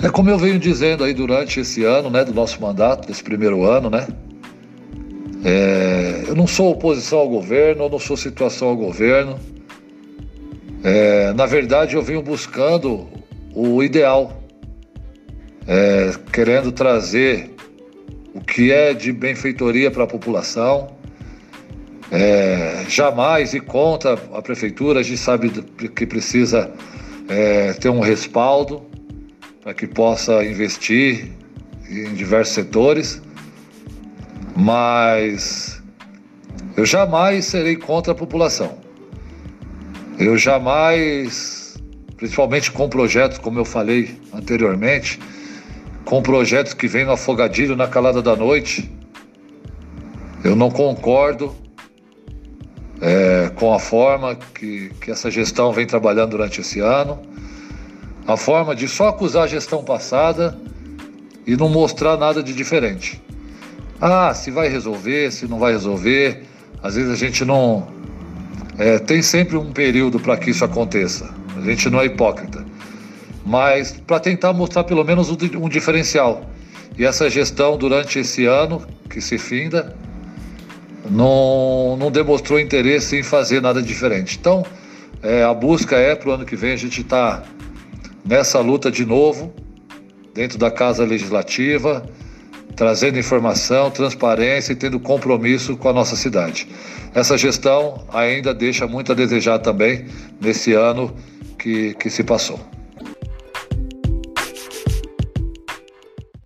É como eu venho dizendo aí durante esse ano, né, do nosso mandato, desse primeiro ano, né? É, eu não sou oposição ao governo, eu não sou situação ao governo. É, na verdade, eu venho buscando o ideal, é, querendo trazer o que é de benfeitoria para a população. É, jamais ir contra a prefeitura, a gente sabe que precisa é, ter um respaldo para que possa investir em diversos setores, mas eu jamais serei contra a população. Eu jamais, principalmente com projetos, como eu falei anteriormente, com projetos que vêm no afogadilho na calada da noite, eu não concordo é, com a forma que, que essa gestão vem trabalhando durante esse ano, a forma de só acusar a gestão passada e não mostrar nada de diferente. Ah, se vai resolver, se não vai resolver, às vezes a gente não, é, tem sempre um período para que isso aconteça. A gente não é hipócrita. Mas para tentar mostrar pelo menos um diferencial. E essa gestão durante esse ano que se finda não, não demonstrou interesse em fazer nada diferente. Então, é, a busca é para o ano que vem a gente estar tá nessa luta de novo, dentro da Casa Legislativa, trazendo informação, transparência e tendo compromisso com a nossa cidade. Essa gestão ainda deixa muito a desejar também nesse ano que, que se passou.